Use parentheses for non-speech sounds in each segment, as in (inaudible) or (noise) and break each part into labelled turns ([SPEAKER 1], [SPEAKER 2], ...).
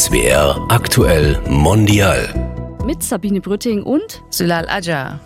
[SPEAKER 1] SWR aktuell mondial.
[SPEAKER 2] Mit Sabine Brütting und
[SPEAKER 3] Sülal Aja.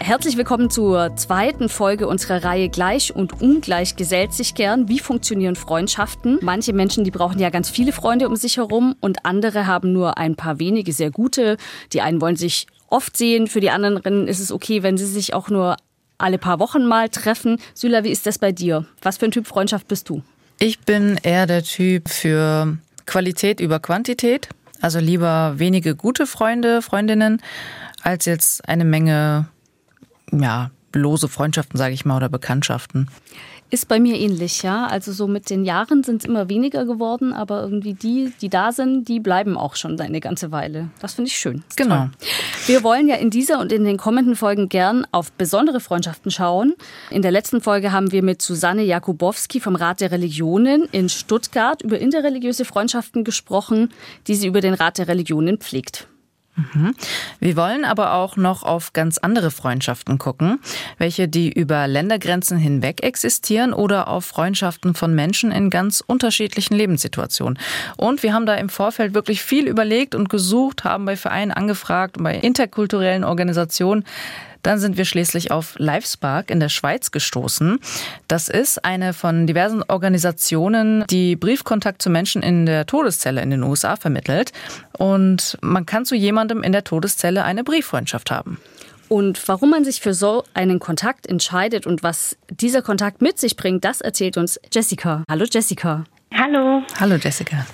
[SPEAKER 2] Herzlich willkommen zur zweiten Folge unserer Reihe Gleich und Ungleich gesellt sich gern. Wie funktionieren Freundschaften? Manche Menschen, die brauchen ja ganz viele Freunde um sich herum und andere haben nur ein paar wenige sehr gute. Die einen wollen sich oft sehen, für die anderen ist es okay, wenn sie sich auch nur alle paar Wochen mal treffen. Süla, wie ist das bei dir? Was für ein Typ Freundschaft bist du?
[SPEAKER 3] Ich bin eher der Typ für Qualität über Quantität. Also lieber wenige gute Freunde, Freundinnen, als jetzt eine Menge, ja, lose Freundschaften, sage ich mal, oder Bekanntschaften.
[SPEAKER 2] Ist bei mir ähnlich, ja. Also so mit den Jahren sind es immer weniger geworden, aber irgendwie die, die da sind, die bleiben auch schon eine ganze Weile. Das finde ich schön.
[SPEAKER 3] Genau.
[SPEAKER 2] Toll. Wir wollen ja in dieser und in den kommenden Folgen gern auf besondere Freundschaften schauen. In der letzten Folge haben wir mit Susanne Jakubowski vom Rat der Religionen in Stuttgart über interreligiöse Freundschaften gesprochen, die sie über den Rat der Religionen pflegt.
[SPEAKER 3] Mhm. Wir wollen aber auch noch auf ganz andere Freundschaften gucken, welche die über Ländergrenzen hinweg existieren oder auf Freundschaften von Menschen in ganz unterschiedlichen Lebenssituationen. Und wir haben da im Vorfeld wirklich viel überlegt und gesucht, haben bei Vereinen angefragt, bei interkulturellen Organisationen, dann sind wir schließlich auf Livespark in der Schweiz gestoßen. Das ist eine von diversen Organisationen, die Briefkontakt zu Menschen in der Todeszelle in den USA vermittelt. Und man kann zu jemandem in der Todeszelle eine Brieffreundschaft haben.
[SPEAKER 2] Und warum man sich für so einen Kontakt entscheidet und was dieser Kontakt mit sich bringt, das erzählt uns Jessica. Hallo Jessica.
[SPEAKER 4] Hallo.
[SPEAKER 3] Hallo Jessica.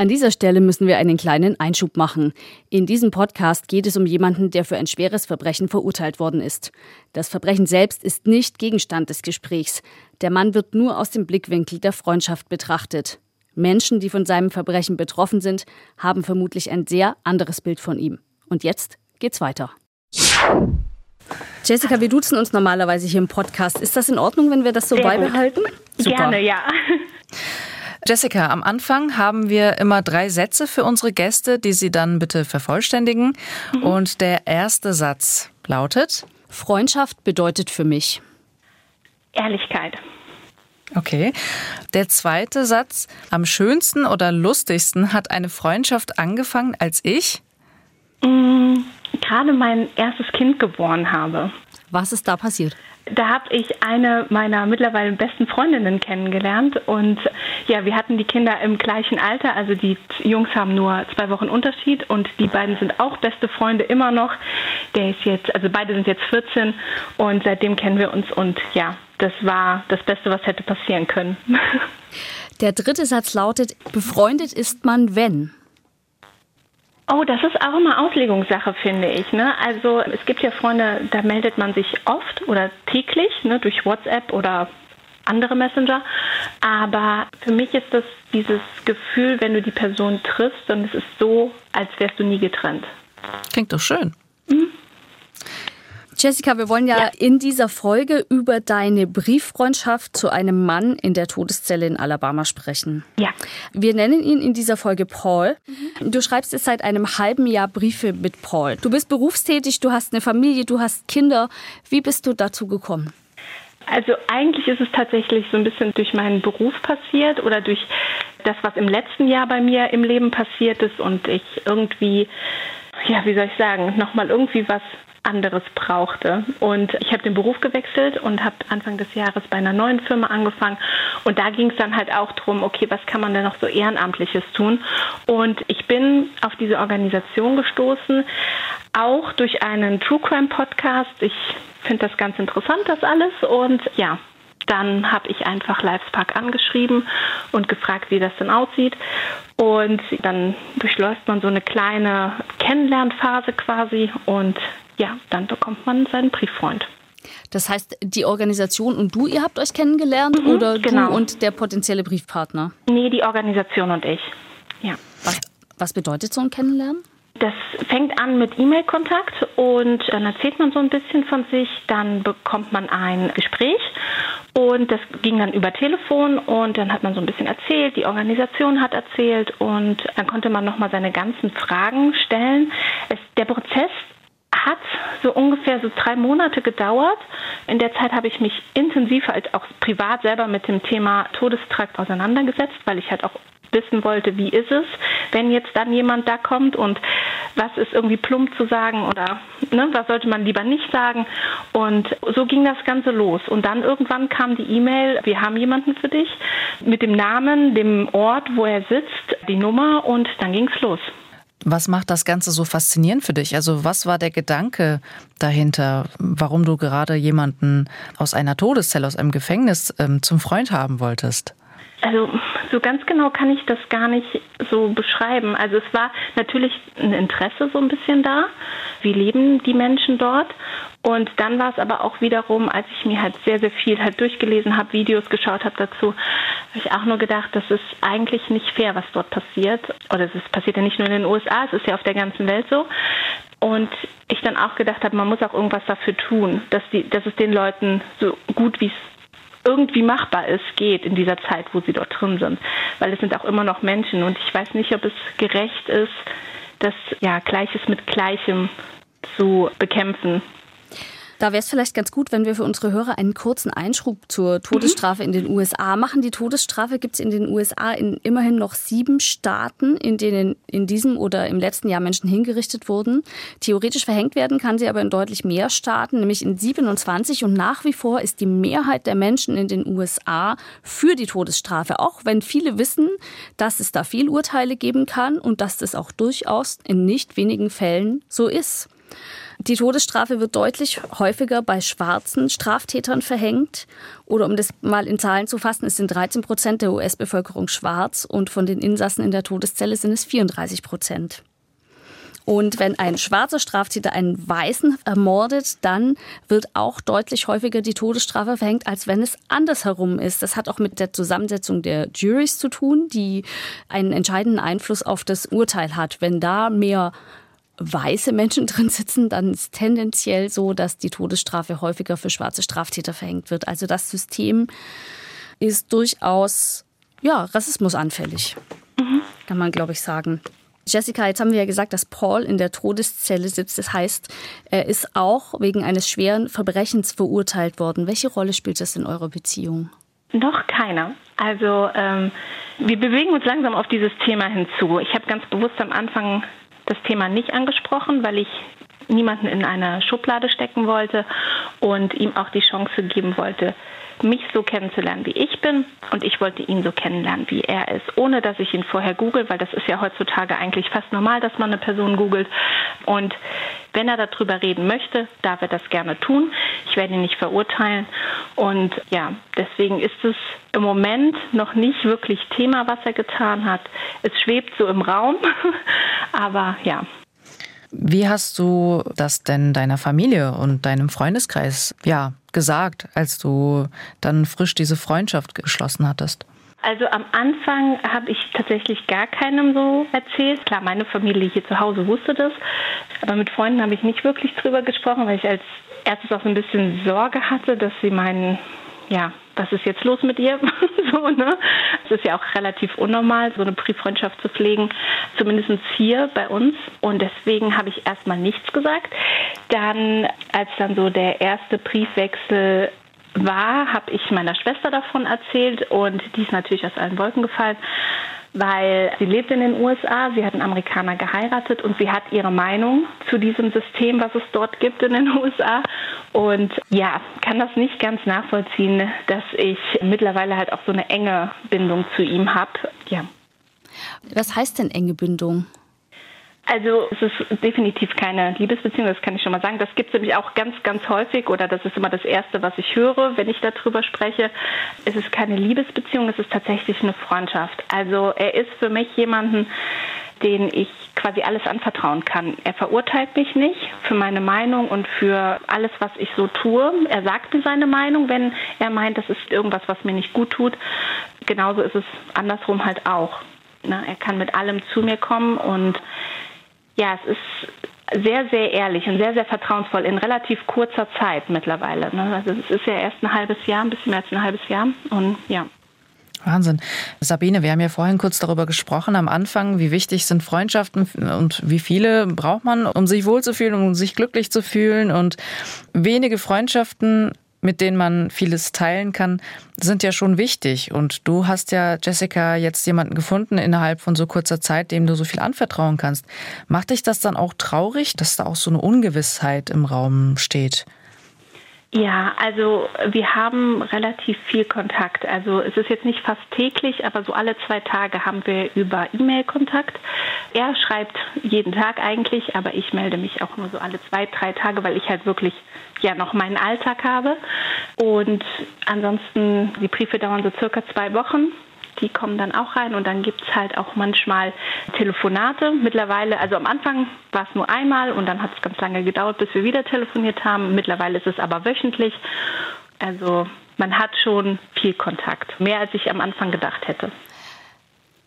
[SPEAKER 2] An dieser Stelle müssen wir einen kleinen Einschub machen. In diesem Podcast geht es um jemanden, der für ein schweres Verbrechen verurteilt worden ist. Das Verbrechen selbst ist nicht Gegenstand des Gesprächs. Der Mann wird nur aus dem Blickwinkel der Freundschaft betrachtet. Menschen, die von seinem Verbrechen betroffen sind, haben vermutlich ein sehr anderes Bild von ihm. Und jetzt geht's weiter. Jessica, wir duzen uns normalerweise hier im Podcast. Ist das in Ordnung, wenn wir das so
[SPEAKER 4] Sehr
[SPEAKER 2] beibehalten?
[SPEAKER 4] Super. Gerne, ja.
[SPEAKER 3] Jessica, am Anfang haben wir immer drei Sätze für unsere Gäste, die sie dann bitte vervollständigen. Mhm. Und der erste Satz lautet:
[SPEAKER 2] Freundschaft bedeutet für mich
[SPEAKER 4] Ehrlichkeit.
[SPEAKER 3] Okay. Der zweite Satz: Am schönsten oder lustigsten hat eine Freundschaft angefangen, als ich
[SPEAKER 4] mhm, gerade mein erstes Kind geboren habe.
[SPEAKER 2] Was ist da passiert?
[SPEAKER 4] Da habe ich eine meiner mittlerweile besten Freundinnen kennengelernt und ja, wir hatten die Kinder im gleichen Alter, also die Jungs haben nur zwei Wochen Unterschied und die beiden sind auch beste Freunde immer noch. Der ist jetzt, also beide sind jetzt 14 und seitdem kennen wir uns und ja, das war das Beste, was hätte passieren können. (laughs)
[SPEAKER 2] Der dritte Satz lautet, befreundet ist man, wenn.
[SPEAKER 4] Oh, das ist auch immer Auslegungssache, finde ich. Ne? Also es gibt ja Freunde, da meldet man sich oft oder täglich ne, durch WhatsApp oder andere Messenger. Aber für mich ist das dieses Gefühl, wenn du die Person triffst, dann ist es so, als wärst du nie getrennt.
[SPEAKER 3] Klingt doch schön.
[SPEAKER 2] Mhm. Jessica, wir wollen ja, ja, in dieser Folge über deine Brieffreundschaft zu einem Mann in der Todeszelle in Alabama sprechen.
[SPEAKER 4] Ja.
[SPEAKER 2] Wir nennen ihn in dieser Folge Paul. Mhm. Du schreibst jetzt seit einem halben Jahr Briefe mit Paul. Du bist berufstätig, du hast eine Familie, du hast Kinder. Wie bist du dazu gekommen?
[SPEAKER 4] Also eigentlich ist es tatsächlich so ein bisschen durch meinen Beruf passiert oder durch das, was im letzten Jahr bei mir im Leben passiert ist und ich irgendwie, ja, wie soll ich sagen, nochmal irgendwie was anderes brauchte. Und ich habe den Beruf gewechselt und habe Anfang des Jahres bei einer neuen Firma angefangen. Und da ging es dann halt auch darum, okay, was kann man denn noch so Ehrenamtliches tun? Und ich bin auf diese Organisation gestoßen, auch durch einen True Crime Podcast. Ich finde das ganz interessant, das alles. Und ja, dann habe ich einfach Livespark angeschrieben und gefragt, wie das denn aussieht. Und dann durchläuft man so eine kleine Kennenlernphase quasi und ja, dann bekommt man seinen Brieffreund.
[SPEAKER 2] Das heißt, die Organisation und du, ihr habt euch kennengelernt mhm, oder genau. du und der potenzielle Briefpartner?
[SPEAKER 4] Nee, die Organisation und ich. Ja.
[SPEAKER 2] Was, was bedeutet so ein Kennenlernen?
[SPEAKER 4] Das fängt an mit E-Mail-Kontakt und dann erzählt man so ein bisschen von sich, dann bekommt man ein Gespräch und das ging dann über Telefon und dann hat man so ein bisschen erzählt, die Organisation hat erzählt und dann konnte man nochmal seine ganzen Fragen stellen. Es, der Prozess hat so ungefähr so drei Monate gedauert. In der Zeit habe ich mich intensiv als auch privat selber mit dem Thema Todestrakt auseinandergesetzt, weil ich halt auch wissen wollte, wie ist es, wenn jetzt dann jemand da kommt und was ist irgendwie plump zu sagen oder ne, was sollte man lieber nicht sagen. Und so ging das Ganze los. Und dann irgendwann kam die E-Mail, wir haben jemanden für dich mit dem Namen, dem Ort, wo er sitzt, die Nummer und dann ging es los.
[SPEAKER 3] Was macht das Ganze so faszinierend für dich? Also was war der Gedanke dahinter, warum du gerade jemanden aus einer Todeszelle, aus einem Gefängnis ähm, zum Freund haben wolltest?
[SPEAKER 4] Also so ganz genau kann ich das gar nicht so beschreiben. Also es war natürlich ein Interesse so ein bisschen da. Wie leben die Menschen dort? Und dann war es aber auch wiederum, als ich mir halt sehr, sehr viel halt durchgelesen habe, Videos geschaut habe dazu, habe ich auch nur gedacht, das ist eigentlich nicht fair, was dort passiert. Oder es ist, passiert ja nicht nur in den USA, es ist ja auf der ganzen Welt so. Und ich dann auch gedacht habe, man muss auch irgendwas dafür tun, dass, die, dass es den Leuten so gut wie es irgendwie machbar ist, geht in dieser Zeit, wo sie dort drin sind. Weil es sind auch immer noch Menschen und ich weiß nicht, ob es gerecht ist, das ja Gleiches mit Gleichem zu bekämpfen.
[SPEAKER 2] Da wäre es vielleicht ganz gut, wenn wir für unsere Hörer einen kurzen Einschub zur Todesstrafe in den USA machen. Die Todesstrafe gibt es in den USA in immerhin noch sieben Staaten, in denen in diesem oder im letzten Jahr Menschen hingerichtet wurden. Theoretisch verhängt werden kann sie aber in deutlich mehr Staaten, nämlich in 27. Und nach wie vor ist die Mehrheit der Menschen in den USA für die Todesstrafe, auch wenn viele wissen, dass es da Fehlurteile geben kann und dass das auch durchaus in nicht wenigen Fällen so ist. Die Todesstrafe wird deutlich häufiger bei schwarzen Straftätern verhängt. Oder um das mal in Zahlen zu fassen, es sind 13 Prozent der US-Bevölkerung schwarz und von den Insassen in der Todeszelle sind es 34 Prozent. Und wenn ein schwarzer Straftäter einen Weißen ermordet, dann wird auch deutlich häufiger die Todesstrafe verhängt, als wenn es andersherum ist. Das hat auch mit der Zusammensetzung der Juries zu tun, die einen entscheidenden Einfluss auf das Urteil hat. Wenn da mehr weiße Menschen (laughs) drin sitzen, dann ist tendenziell so, dass die Todesstrafe häufiger für schwarze Straftäter verhängt wird. Also das System ist durchaus ja, rassismusanfällig, mhm. kann man, glaube ich, sagen. Jessica, jetzt haben wir ja gesagt, dass Paul in der Todeszelle sitzt. Das heißt, er ist auch wegen eines schweren Verbrechens verurteilt worden. Welche Rolle spielt das in eurer Beziehung?
[SPEAKER 4] Noch keiner. Also ähm, wir bewegen uns langsam auf dieses Thema hinzu. Ich habe ganz bewusst am Anfang das Thema nicht angesprochen, weil ich niemanden in eine Schublade stecken wollte und ihm auch die Chance geben wollte, mich so kennenzulernen, wie ich bin. Und ich wollte ihn so kennenlernen, wie er ist, ohne dass ich ihn vorher google, weil das ist ja heutzutage eigentlich fast normal, dass man eine Person googelt. Und wenn er darüber reden möchte, darf er das gerne tun. Ich werde ihn nicht verurteilen. Und ja, deswegen ist es im Moment noch nicht wirklich Thema, was er getan hat. Es schwebt so im Raum. (laughs) Aber ja,
[SPEAKER 3] wie hast du das denn deiner Familie und deinem Freundeskreis ja gesagt, als du dann frisch diese Freundschaft geschlossen hattest?
[SPEAKER 4] Also am Anfang habe ich tatsächlich gar keinem so erzählt. Klar, meine Familie hier zu Hause wusste das, aber mit Freunden habe ich nicht wirklich drüber gesprochen, weil ich als erstes auch so ein bisschen Sorge hatte, dass sie meinen, ja, was ist jetzt los mit ihr? (laughs) so, ne? Es ist ja auch relativ unnormal, so eine Brieffreundschaft zu pflegen, zumindest hier bei uns. Und deswegen habe ich erstmal nichts gesagt. Dann, als dann so der erste Briefwechsel war, habe ich meiner Schwester davon erzählt und die ist natürlich aus allen Wolken gefallen weil sie lebt in den USA, sie hat einen Amerikaner geheiratet und sie hat ihre Meinung zu diesem System, was es dort gibt in den (laughs) USA. Und ja, kann das nicht ganz nachvollziehen, dass ich mittlerweile halt auch so eine enge Bindung zu ihm habe. Ja.
[SPEAKER 2] Was heißt denn enge Bindung?
[SPEAKER 4] Also es ist definitiv keine Liebesbeziehung, das kann ich schon mal sagen. Das gibt es nämlich auch ganz, ganz häufig oder das ist immer das Erste, was ich höre, wenn ich darüber spreche. Es ist keine Liebesbeziehung, es ist tatsächlich eine Freundschaft. Also er ist für mich jemanden, den ich quasi alles anvertrauen kann. Er verurteilt mich nicht für meine Meinung und für alles, was ich so tue. Er sagt mir seine Meinung, wenn er meint, das ist irgendwas, was mir nicht gut tut. Genauso ist es andersrum halt auch. Er kann mit allem zu mir kommen und ja, es ist sehr, sehr ehrlich und sehr, sehr vertrauensvoll in relativ kurzer Zeit mittlerweile. Ne? Also es ist ja erst ein halbes Jahr, ein bisschen mehr als ein halbes Jahr. Und ja.
[SPEAKER 3] Wahnsinn. Sabine, wir haben ja vorhin kurz darüber gesprochen am Anfang, wie wichtig sind Freundschaften und wie viele braucht man, um sich wohlzufühlen, um sich glücklich zu fühlen. Und wenige Freundschaften mit denen man vieles teilen kann, sind ja schon wichtig. Und du hast ja, Jessica, jetzt jemanden gefunden innerhalb von so kurzer Zeit, dem du so viel anvertrauen kannst. Macht dich das dann auch traurig, dass da auch so eine Ungewissheit im Raum steht?
[SPEAKER 4] Ja, also wir haben relativ viel Kontakt. Also es ist jetzt nicht fast täglich, aber so alle zwei Tage haben wir über E-Mail Kontakt. Er schreibt jeden Tag eigentlich, aber ich melde mich auch nur so alle zwei, drei Tage, weil ich halt wirklich ja noch meinen Alltag habe. Und ansonsten, die Briefe dauern so circa zwei Wochen die kommen dann auch rein und dann gibt es halt auch manchmal Telefonate. Mittlerweile, also am Anfang war es nur einmal und dann hat es ganz lange gedauert, bis wir wieder telefoniert haben. Mittlerweile ist es aber wöchentlich. Also man hat schon viel Kontakt, mehr als ich am Anfang gedacht hätte.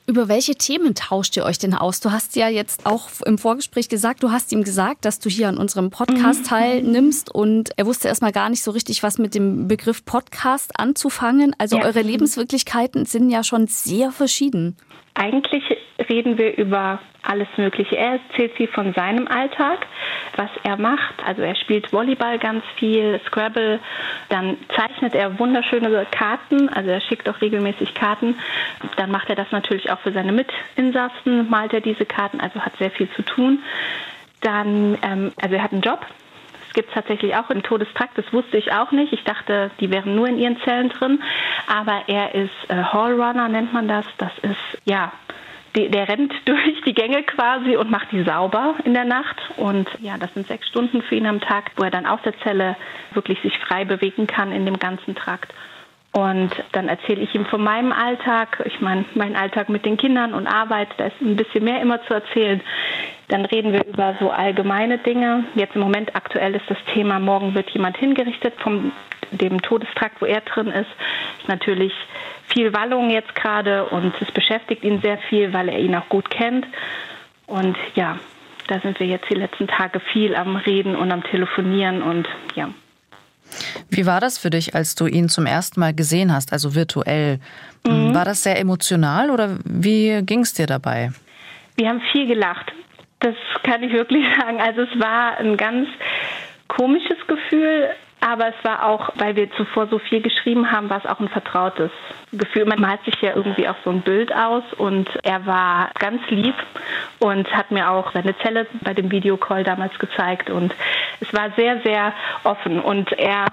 [SPEAKER 2] Über welche Themen tauscht ihr euch denn aus? Du hast ja jetzt auch im Vorgespräch gesagt, du hast ihm gesagt, dass du hier an unserem Podcast mhm. teilnimmst und er wusste erstmal gar nicht so richtig, was mit dem Begriff Podcast anzufangen. Also ja. eure Lebenswirklichkeiten sind ja schon sehr verschieden.
[SPEAKER 4] Eigentlich reden wir über alles Mögliche. Er erzählt viel von seinem Alltag, was er macht. Also er spielt Volleyball ganz viel, Scrabble, dann zeichnet er wunderschöne Karten, also er schickt auch regelmäßig Karten. Dann macht er das natürlich auch für seine Mitinsassen, malt er diese Karten, also hat sehr viel zu tun. Dann, ähm, also er hat einen Job, es gibt tatsächlich auch im Todestrakt, das wusste ich auch nicht. Ich dachte, die wären nur in ihren Zellen drin. Aber er ist äh, Hallrunner, nennt man das. Das ist, ja, der rennt (laughs) durch die Gänge quasi und macht die sauber in der Nacht. Und ja, das sind sechs Stunden für ihn am Tag, wo er dann aus der Zelle wirklich sich frei bewegen kann in dem ganzen Trakt. Und dann erzähle ich ihm von meinem Alltag. Ich meine, mein Alltag mit den Kindern und Arbeit, da ist ein bisschen mehr immer zu erzählen. Dann reden wir über so allgemeine Dinge. Jetzt im Moment aktuell ist das Thema, morgen wird jemand hingerichtet vom dem Todestrakt, wo er drin ist. Ist natürlich viel Wallung jetzt gerade und es beschäftigt ihn sehr viel, weil er ihn auch gut kennt. Und ja, da sind wir jetzt die letzten Tage viel am Reden und am Telefonieren und ja.
[SPEAKER 3] Wie war das für dich, als du ihn zum ersten Mal gesehen hast, also virtuell? Mhm. War das sehr emotional oder wie ging es dir dabei?
[SPEAKER 4] Wir haben viel gelacht. Das kann ich wirklich (laughs) sagen. Also es war ein ganz komisches Gefühl, aber es war auch, weil wir zuvor so viel geschrieben haben, war es auch ein vertrautes Gefühl. Man malt sich ja irgendwie auch so ein Bild aus und er war ganz lieb und hat mir auch seine Zelle bei dem Videocall damals gezeigt und es war sehr, sehr offen und er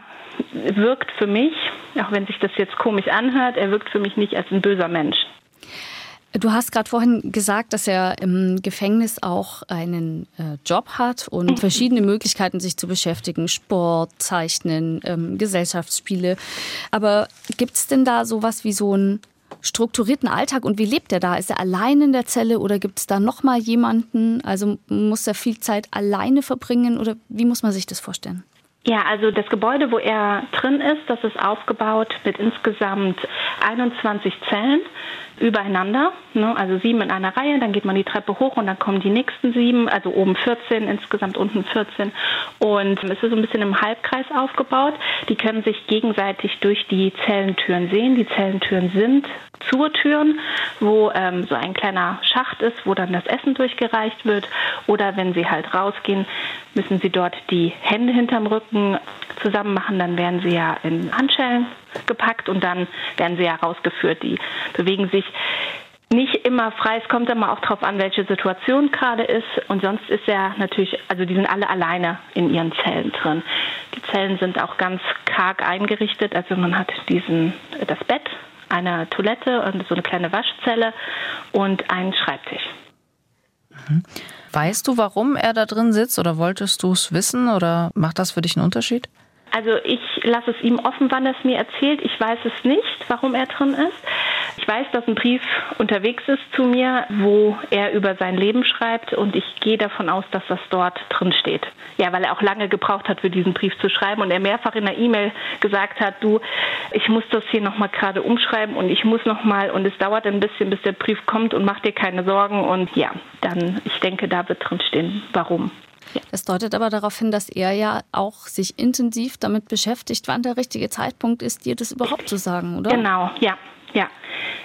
[SPEAKER 4] wirkt für mich, auch wenn sich das jetzt komisch anhört, er wirkt für mich nicht als ein böser Mensch.
[SPEAKER 2] Du hast gerade vorhin gesagt, dass er im Gefängnis auch einen äh, Job hat und mhm. verschiedene Möglichkeiten, sich zu beschäftigen. Sport, Zeichnen, ähm, Gesellschaftsspiele. Aber gibt es denn da sowas wie so einen strukturierten Alltag und wie lebt er da? Ist er allein in der Zelle oder gibt es da noch mal jemanden? Also muss er viel Zeit alleine verbringen oder wie muss man sich das vorstellen?
[SPEAKER 4] Ja, also das Gebäude, wo er drin ist, das ist aufgebaut mit insgesamt 21 Zellen übereinander, ne? also sieben in einer Reihe, dann geht man die Treppe hoch und dann kommen die nächsten sieben, also oben 14, insgesamt unten 14. Und es ist so ein bisschen im Halbkreis aufgebaut. Die können sich gegenseitig durch die Zellentüren sehen. Die Zellentüren sind Zurtüren, wo ähm, so ein kleiner Schacht ist, wo dann das Essen durchgereicht wird. Oder wenn sie halt rausgehen, müssen sie dort die Hände hinterm Rücken zusammen machen. Dann werden sie ja in Handschellen gepackt und dann werden sie ja rausgeführt. Die bewegen sich nicht immer frei. Es kommt immer auch darauf an, welche Situation gerade ist. Und sonst ist er natürlich, also die sind alle alleine in ihren Zellen drin. Die Zellen sind auch ganz karg eingerichtet. Also man hat diesen, das Bett, eine Toilette und so eine kleine Waschzelle und einen Schreibtisch.
[SPEAKER 3] Mhm. Weißt du, warum er da drin sitzt oder wolltest du es wissen oder macht das für dich einen Unterschied?
[SPEAKER 4] Also ich lasse es ihm offen, wann er es mir erzählt. Ich weiß es nicht, warum er drin ist. Ich weiß, dass ein Brief unterwegs ist zu mir, wo er über sein Leben schreibt und ich gehe davon aus, dass das dort drin steht. Ja, weil er auch lange gebraucht hat, für diesen Brief zu schreiben und er mehrfach in der E-Mail gesagt hat, du, ich muss das hier nochmal gerade umschreiben und ich muss nochmal und es dauert ein bisschen, bis der Brief kommt und mach dir keine Sorgen und ja, dann, ich denke, da wird drin stehen, warum.
[SPEAKER 2] Das deutet aber darauf hin, dass er ja auch sich intensiv damit beschäftigt, wann der richtige Zeitpunkt ist, dir das überhaupt zu sagen, oder?
[SPEAKER 4] Genau, ja, ja.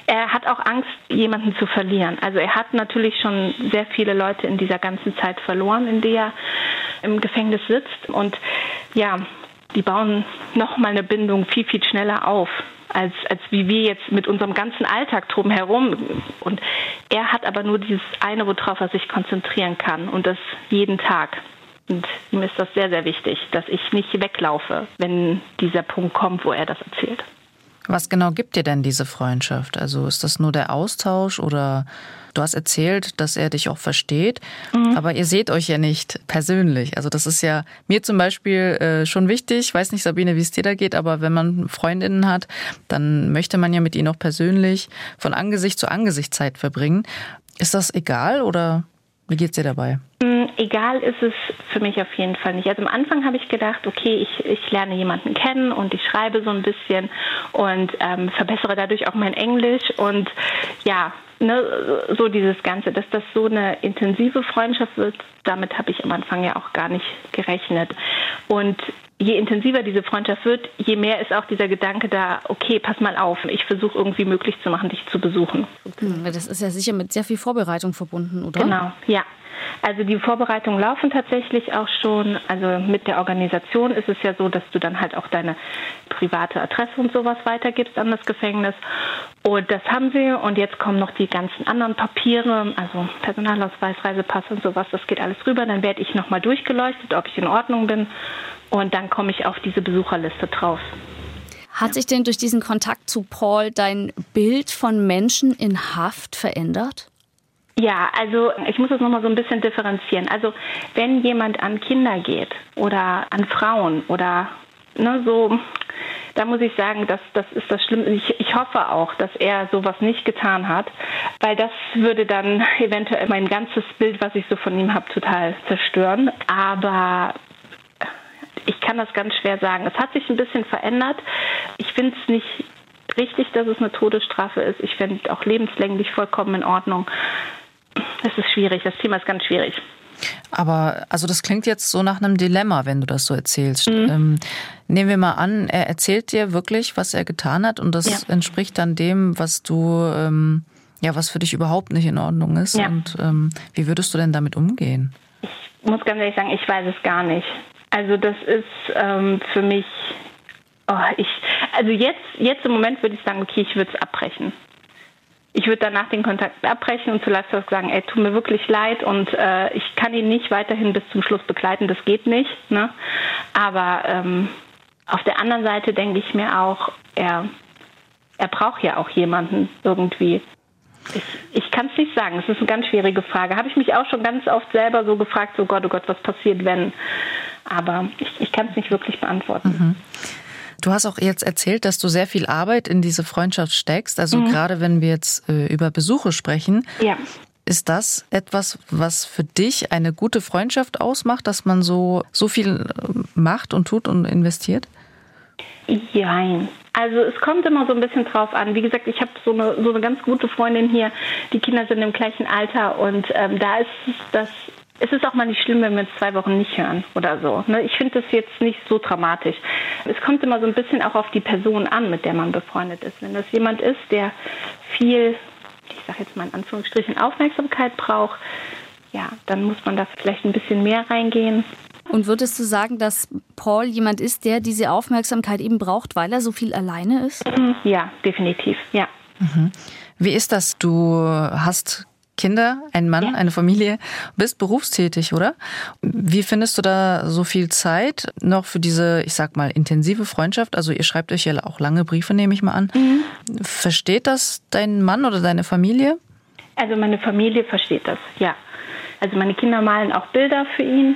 [SPEAKER 4] Er hat auch Angst, jemanden zu verlieren. Also er hat natürlich schon sehr viele Leute in dieser ganzen Zeit verloren, in der er im Gefängnis sitzt. Und ja, die bauen nochmal eine Bindung viel, viel schneller auf, als, als wie wir jetzt mit unserem ganzen Alltag drumherum. Und er hat aber nur dieses eine, worauf er sich konzentrieren kann und das jeden Tag. Und ihm ist das sehr, sehr wichtig, dass ich nicht weglaufe, wenn dieser Punkt kommt, wo er das erzählt.
[SPEAKER 3] Was genau gibt dir denn diese Freundschaft? Also ist das nur der Austausch oder du hast erzählt, dass er dich auch versteht, mhm. aber ihr seht euch ja nicht persönlich. Also das ist ja mir zum Beispiel äh, schon wichtig. Ich weiß nicht, Sabine, wie es dir da geht, aber wenn man Freundinnen hat, dann möchte man ja mit ihnen auch persönlich von Angesicht zu Angesicht Zeit verbringen. Ist das egal oder wie geht's dir dabei?
[SPEAKER 4] Mm, egal ist es für mich auf jeden Fall nicht. Also am Anfang habe ich gedacht, okay, ich, ich lerne jemanden kennen und ich schreibe so ein bisschen und ähm, verbessere dadurch auch mein Englisch und ja, ne, so dieses Ganze, dass das so eine intensive Freundschaft wird, damit habe ich am Anfang ja auch gar nicht gerechnet. Und je intensiver diese Freundschaft wird, je mehr ist auch dieser Gedanke da, okay, pass mal auf, ich versuche irgendwie möglich zu machen, dich zu besuchen.
[SPEAKER 2] Hm, das ist ja sicher mit sehr viel Vorbereitung verbunden, oder?
[SPEAKER 4] Genau, ja. Also die Vorbereitungen laufen tatsächlich auch schon. Also mit der Organisation ist es ja so, dass du dann halt auch deine private Adresse und sowas weitergibst an das Gefängnis. Und das haben wir. Und jetzt kommen noch die ganzen anderen Papiere, also Personalausweis, Reisepass und sowas. Das geht alles rüber. Dann werde ich nochmal durchgeleuchtet, ob ich in Ordnung bin. Und dann komme ich auf diese Besucherliste drauf.
[SPEAKER 2] Hat sich denn durch diesen Kontakt zu Paul dein Bild von Menschen in Haft verändert?
[SPEAKER 4] Ja, also ich muss das nochmal so ein bisschen differenzieren. Also wenn jemand an Kinder geht oder an Frauen oder ne, so, da muss ich sagen, dass das ist das Schlimme. Ich, ich hoffe auch, dass er sowas nicht getan hat, weil das würde dann eventuell mein ganzes Bild, was ich so von ihm habe, total zerstören. Aber ich kann das ganz schwer sagen. Es hat sich ein bisschen verändert. Ich finde es nicht richtig, dass es eine Todesstrafe ist. Ich finde auch lebenslänglich vollkommen in Ordnung. Es ist schwierig, das Thema ist ganz schwierig.
[SPEAKER 3] Aber also das klingt jetzt so nach einem Dilemma, wenn du das so erzählst. Mhm. Ähm, nehmen wir mal an, er erzählt dir wirklich, was er getan hat und das ja. entspricht dann dem, was du ähm, ja, was für dich überhaupt nicht in Ordnung ist. Ja. Und ähm, wie würdest du denn damit umgehen?
[SPEAKER 4] Ich muss ganz ehrlich sagen, ich weiß es gar nicht. Also das ist ähm, für mich, oh, ich, also jetzt, jetzt im Moment würde ich sagen, okay, ich würde es abbrechen ich würde danach den Kontakt abbrechen und zu Livestock sagen, ey, tut mir wirklich leid und äh, ich kann ihn nicht weiterhin bis zum Schluss begleiten, das geht nicht. Ne? Aber ähm, auf der anderen Seite denke ich mir auch, er, er braucht ja auch jemanden irgendwie. Ich, ich kann es nicht sagen, es ist eine ganz schwierige Frage. Habe ich mich auch schon ganz oft selber so gefragt, so Gott, oh Gott, was passiert, wenn? Aber ich, ich kann es nicht wirklich beantworten. Mhm.
[SPEAKER 3] Du hast auch jetzt erzählt, dass du sehr viel Arbeit in diese Freundschaft steckst. Also mhm. gerade wenn wir jetzt äh, über Besuche sprechen.
[SPEAKER 4] Ja.
[SPEAKER 3] Ist das etwas, was für dich eine gute Freundschaft ausmacht, dass man so, so viel äh, macht und tut und investiert?
[SPEAKER 4] Nein. Also es kommt immer so ein bisschen drauf an. Wie gesagt, ich habe so eine, so eine ganz gute Freundin hier. Die Kinder sind im gleichen Alter und ähm, da ist das es ist auch mal nicht schlimm, wenn wir uns zwei Wochen nicht hören oder so. Ne? Ich finde das jetzt nicht so dramatisch. Es kommt immer so ein bisschen auch auf die Person an, mit der man befreundet ist. Wenn das jemand ist, der viel, ich sage jetzt mal in Anführungsstrichen, Aufmerksamkeit braucht, ja, dann muss man da vielleicht ein bisschen mehr reingehen.
[SPEAKER 2] Und würdest du sagen, dass Paul jemand ist, der diese Aufmerksamkeit eben braucht, weil er so viel alleine ist?
[SPEAKER 4] Ja, definitiv, ja.
[SPEAKER 3] Mhm. Wie ist das? Du hast Kinder, einen Mann, ja. eine Familie, bist berufstätig, oder? Wie findest du da so viel Zeit noch für diese, ich sag mal, intensive Freundschaft? Also ihr schreibt euch ja auch lange Briefe, nehme ich mal an. Mhm. Versteht das dein Mann oder deine Familie?
[SPEAKER 4] Also meine Familie versteht das, ja. Also meine Kinder malen auch Bilder für ihn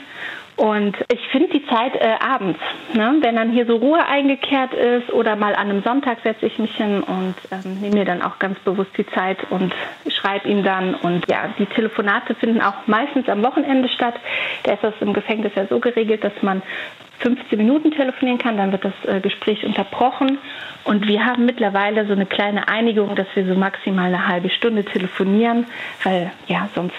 [SPEAKER 4] und ich finde die Zeit äh, abends, ne? wenn dann hier so Ruhe eingekehrt ist oder mal an einem Sonntag setze ich mich hin und ähm, nehme mir dann auch ganz bewusst die Zeit und schreibe ihm dann. Und ja, die Telefonate finden auch meistens am Wochenende statt. Da ist das im Gefängnis ja so geregelt, dass man 15 Minuten telefonieren kann, dann wird das äh, Gespräch unterbrochen. Und wir haben mittlerweile so eine kleine Einigung, dass wir so maximal eine halbe Stunde telefonieren, weil ja, sonst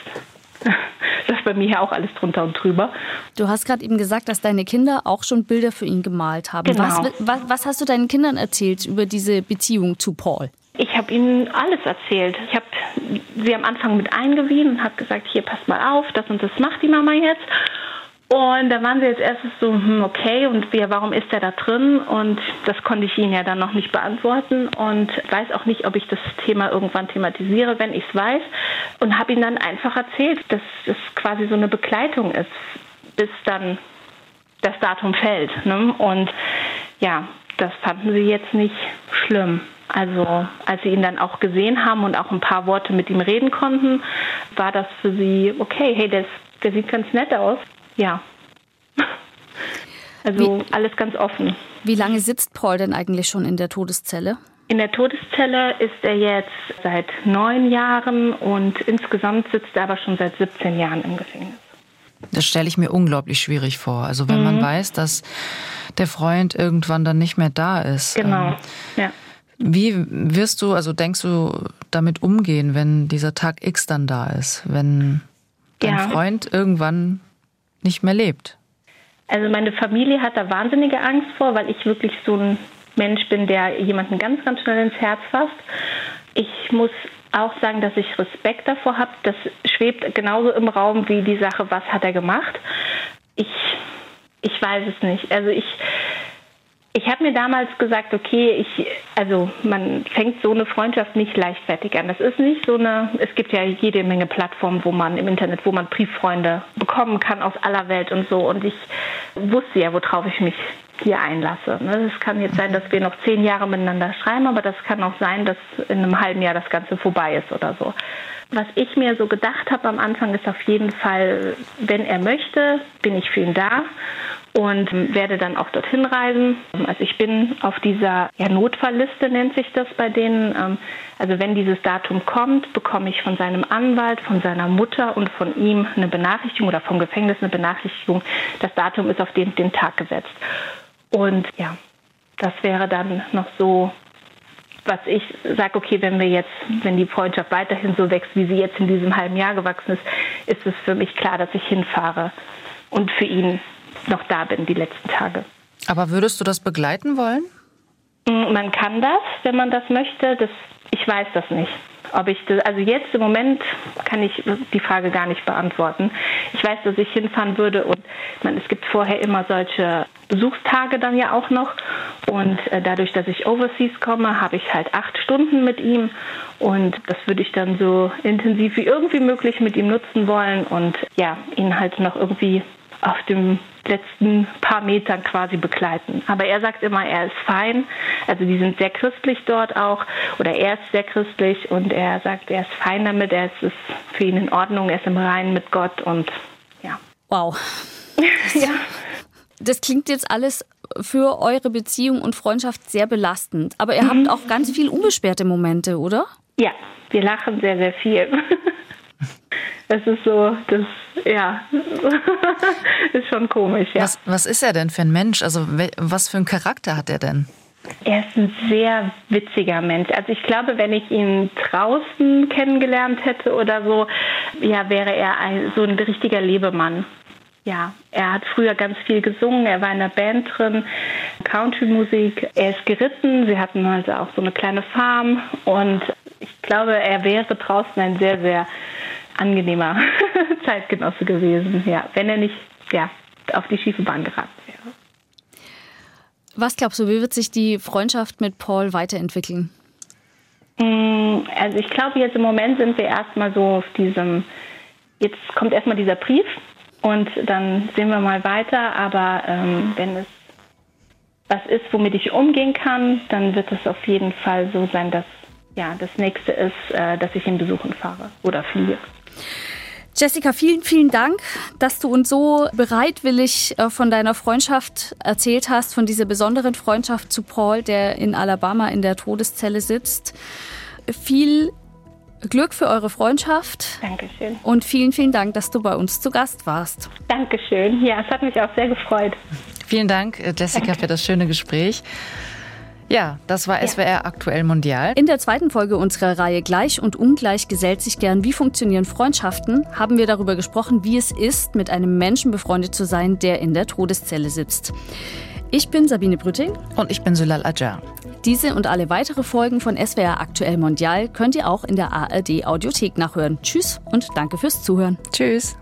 [SPEAKER 4] (laughs) das ist bei mir ja auch alles drunter und drüber.
[SPEAKER 2] Du hast gerade eben gesagt, dass deine Kinder auch schon Bilder für ihn gemalt haben.
[SPEAKER 4] Genau.
[SPEAKER 2] Was, was, was hast du deinen Kindern erzählt über diese Beziehung zu Paul?
[SPEAKER 4] Ich habe ihnen alles erzählt. Ich habe sie am Anfang mit eingewiesen und habe gesagt, hier passt mal auf, das und das macht die Mama jetzt. Und da waren sie jetzt erstes so, hm, okay, und wie, warum ist er da drin? Und das konnte ich ihnen ja dann noch nicht beantworten und weiß auch nicht, ob ich das Thema irgendwann thematisiere, wenn ich es weiß. Und habe ihnen dann einfach erzählt, dass es quasi so eine Begleitung ist, bis dann das Datum fällt. Ne? Und ja, das fanden sie jetzt nicht schlimm. Also als sie ihn dann auch gesehen haben und auch ein paar Worte mit ihm reden konnten, war das für sie, okay, hey, der, der sieht ganz nett aus. Ja. (laughs) Also wie, alles ganz offen.
[SPEAKER 2] Wie lange sitzt Paul denn eigentlich schon in der Todeszelle?
[SPEAKER 4] In der Todeszelle ist er jetzt seit neun Jahren und insgesamt sitzt er aber schon seit 17 Jahren im Gefängnis.
[SPEAKER 3] Das stelle ich mir unglaublich schwierig vor. Also wenn mhm. man weiß, dass der Freund irgendwann dann nicht mehr da ist.
[SPEAKER 4] Genau, ähm, ja.
[SPEAKER 3] Wie wirst du, also denkst du, damit umgehen, wenn dieser Tag X dann da ist, wenn dein ja. Freund irgendwann nicht mehr lebt?
[SPEAKER 4] Also meine Familie hat da wahnsinnige Angst vor, weil ich wirklich so ein Mensch bin, der jemanden ganz, ganz schnell ins Herz fasst. Ich muss auch sagen, dass ich Respekt davor habe. Das schwebt genauso im Raum wie die Sache, was hat er gemacht. Ich, ich weiß es nicht. Also ich, ich habe mir damals gesagt, okay, ich, also man fängt so eine Freundschaft nicht leichtfertig an. Das ist nicht so eine, es gibt ja jede Menge Plattformen, wo man im Internet, wo man Brieffreunde bekommen kann aus aller Welt und so. Und ich wusste ja, worauf ich mich hier einlasse. Ne? Es kann jetzt sein, dass wir noch zehn Jahre miteinander schreiben, aber das kann auch sein, dass in einem halben Jahr das Ganze vorbei ist oder so. Was ich mir so gedacht habe am Anfang ist auf jeden Fall, wenn er möchte, bin ich für ihn da und werde dann auch dorthin reisen. Also ich bin auf dieser ja, Notfallliste, nennt sich das bei denen. Ähm, also wenn dieses Datum kommt, bekomme ich von seinem Anwalt, von seiner Mutter und von ihm eine Benachrichtigung oder vom Gefängnis eine Benachrichtigung, das Datum ist auf den, den Tag gesetzt. Und ja, das wäre dann noch so was ich sage, okay, wenn wir jetzt, wenn die Freundschaft weiterhin so wächst, wie sie jetzt in diesem halben Jahr gewachsen ist, ist es für mich klar, dass ich hinfahre und für ihn noch da bin die letzten Tage.
[SPEAKER 3] Aber würdest du das begleiten wollen?
[SPEAKER 4] Mm, man kann das, wenn man das möchte. Das, ich weiß das nicht. Ob ich das, also jetzt im Moment kann ich die Frage gar nicht beantworten. Ich weiß, dass ich hinfahren würde und man, es gibt vorher immer solche Besuchstage dann ja auch noch. Und äh, dadurch, dass ich overseas komme, habe ich halt acht Stunden mit ihm. Und das würde ich dann so intensiv wie irgendwie möglich mit ihm nutzen wollen und ja, ihn halt noch irgendwie auf dem letzten paar Metern quasi begleiten. Aber er sagt immer, er ist fein. Also die sind sehr christlich dort auch oder er ist sehr christlich und er sagt, er ist fein damit, er ist, ist für ihn in Ordnung, er ist im Reinen mit Gott und ja.
[SPEAKER 2] Wow. (laughs) ja. Das klingt jetzt alles für eure Beziehung und Freundschaft sehr belastend. Aber ihr mhm. habt auch ganz viel unbeschwerte Momente, oder?
[SPEAKER 4] Ja, wir lachen sehr, sehr viel. (laughs) Es ist so, das, ja, (laughs) ist schon komisch, ja.
[SPEAKER 3] Was, was ist er denn für ein Mensch? Also, was für einen Charakter hat er denn?
[SPEAKER 4] Er ist ein sehr witziger Mensch. Also ich glaube, wenn ich ihn draußen kennengelernt hätte oder so, ja, wäre er ein, so ein richtiger Lebemann. Ja, er hat früher ganz viel gesungen, er war in der Band drin, Country-Musik, er ist geritten, sie hatten also auch so eine kleine Farm und ich glaube, er wäre draußen ein sehr, sehr angenehmer (laughs) Zeitgenosse gewesen, ja, wenn er nicht ja, auf die schiefe Bahn geraten wäre.
[SPEAKER 2] Was glaubst du, wie wird sich die Freundschaft mit Paul weiterentwickeln?
[SPEAKER 4] Mm, also ich glaube, jetzt im Moment sind wir erstmal so auf diesem, jetzt kommt erstmal dieser Brief und dann sehen wir mal weiter, aber ähm, wenn es was ist, womit ich umgehen kann, dann wird es auf jeden Fall so sein, dass ja, das nächste ist, äh, dass ich ihn besuchen fahre oder fliege.
[SPEAKER 2] Jessica, vielen, vielen Dank, dass du uns so bereitwillig äh, von deiner Freundschaft erzählt hast, von dieser besonderen Freundschaft zu Paul, der in Alabama in der Todeszelle sitzt. Viel Glück für eure Freundschaft.
[SPEAKER 4] Dankeschön.
[SPEAKER 2] Und vielen, vielen Dank, dass du bei uns zu Gast warst.
[SPEAKER 4] Dankeschön. Ja, es hat mich auch sehr gefreut.
[SPEAKER 3] Vielen Dank, äh, Jessica, Danke. für das schöne Gespräch. Ja, das war SWR ja. aktuell mondial.
[SPEAKER 2] In der zweiten Folge unserer Reihe Gleich und Ungleich gesellt sich gern, wie funktionieren Freundschaften, haben wir darüber gesprochen, wie es ist, mit einem Menschen befreundet zu sein, der in der Todeszelle sitzt. Ich bin Sabine Brütting.
[SPEAKER 3] Und ich bin Sülal Ajar.
[SPEAKER 2] Diese und alle weitere Folgen von SWR aktuell mondial könnt ihr auch in der ARD Audiothek nachhören. Tschüss und danke fürs Zuhören.
[SPEAKER 3] Tschüss.